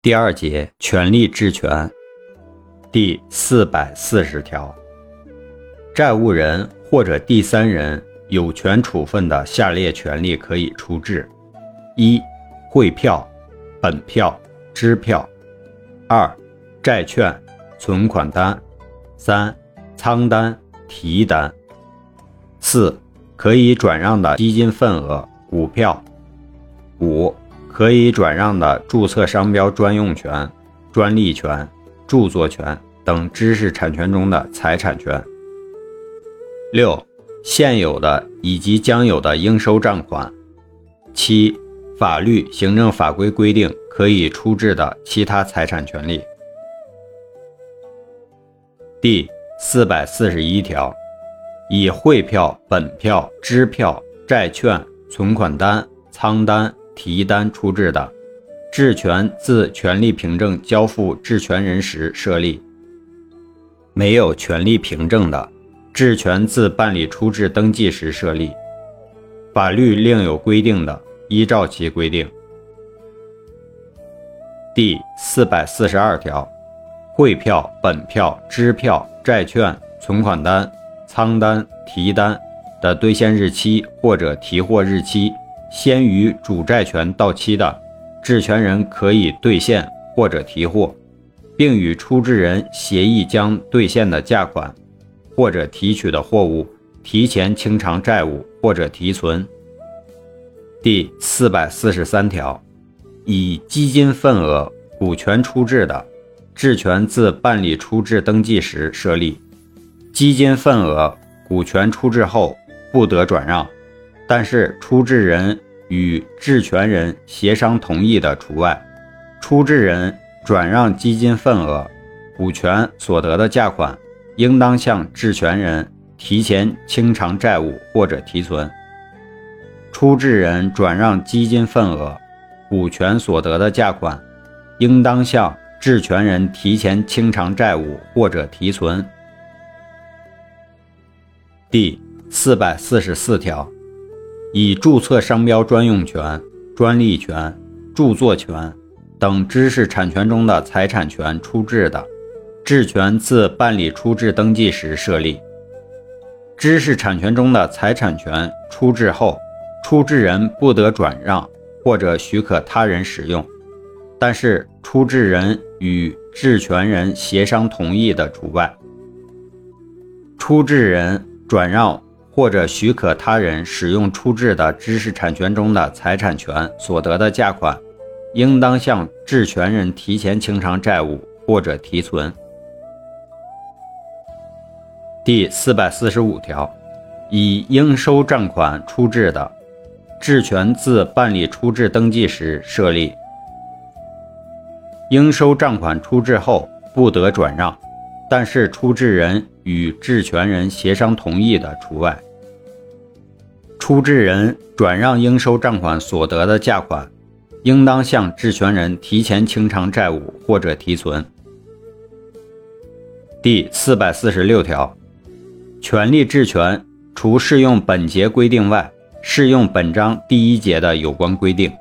第二节权利质权，第四百四十条，债务人或者第三人有权处分的下列权利可以处置：一、汇票、本票、支票；二、债券、存款单；三、仓单、提单；四、可以转让的基金份额、股票；五。可以转让的注册商标专用权、专利权、著作权等知识产权中的财产权。六、现有的以及将有的应收账款。七、法律、行政法规规定可以处置的其他财产权利。第四百四十一条，以汇票、本票、支票、债券、存款单、仓单。提单出质的，质权自权利凭证交付质权人时设立；没有权利凭证的，质权自办理出质登记时设立。法律另有规定的，依照其规定。第四百四十二条，汇票、本票、支票、债券、存款单、仓单、提单的兑现日期或者提货日期。先于主债权到期的，质权人可以兑现或者提货，并与出质人协议将兑现的价款或者提取的货物提前清偿债务或者提存。第四百四十三条，以基金份额、股权出质的，质权自办理出质登记时设立，基金份额、股权出质后不得转让。但是出质人与质权人协商同意的除外。出质人转让基金份额、股权所得的价款，应当向质权人提前清偿债务或者提存。出质人转让基金份额、股权所得的价款，应当向质权人提前清偿债务或者提存。第四百四十四条。以注册商标专用权、专利权、著作权等知识产权中的财产权出质的，质权自办理出质登记时设立。知识产权中的财产权出质后，出质人不得转让或者许可他人使用，但是出质人与质权人协商同意的除外。出质人转让。或者许可他人使用出质的知识产权中的财产权所得的价款，应当向质权人提前清偿债务或者提存。第四百四十五条，以应收账款出质的，质权自办理出质登记时设立。应收账款出质后不得转让，但是出质人与质权人协商同意的除外。出质人转让应收账款所得的价款，应当向质权人提前清偿债务或者提存。第四百四十六条，权利质权除适用本节规定外，适用本章第一节的有关规定。